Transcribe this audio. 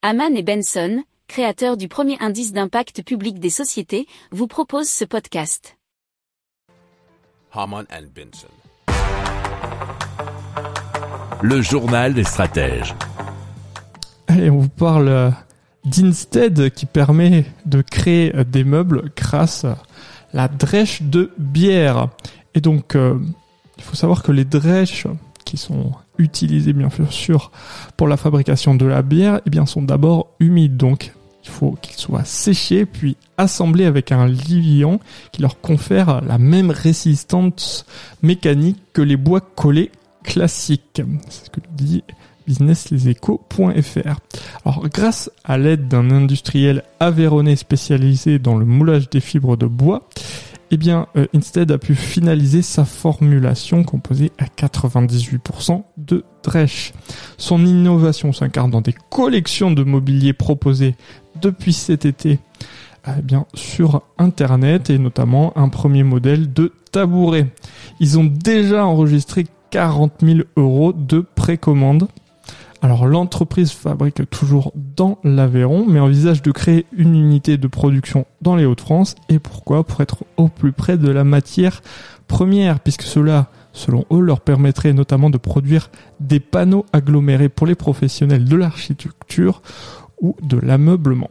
Haman et Benson, créateurs du premier indice d'impact public des sociétés, vous proposent ce podcast. Haman and Benson. Le journal des stratèges. Allez, on vous parle euh, d'Instead qui permet de créer euh, des meubles grâce à la drèche de bière. Et donc, euh, il faut savoir que les drèches qui sont utilisées bien sûr pour la fabrication de la bière, eh bien, sont d'abord humides. Donc, il faut qu'ils soient séchés puis assemblés avec un liant qui leur confère la même résistance mécanique que les bois collés classiques. C'est ce que dit businessleséchos.fr. Alors, grâce à l'aide d'un industriel avéronnais spécialisé dans le moulage des fibres de bois, eh bien, euh, Instead a pu finaliser sa formulation composée à 98% de Dresch. Son innovation s'incarne dans des collections de mobilier proposées depuis cet été eh bien, sur Internet et notamment un premier modèle de tabouret. Ils ont déjà enregistré 40 000 euros de précommande. Alors l'entreprise fabrique toujours dans l'Aveyron, mais envisage de créer une unité de production dans les Hauts-de-France. Et pourquoi? Pour être au plus près de la matière première, puisque cela, selon eux, leur permettrait notamment de produire des panneaux agglomérés pour les professionnels de l'architecture ou de l'ameublement.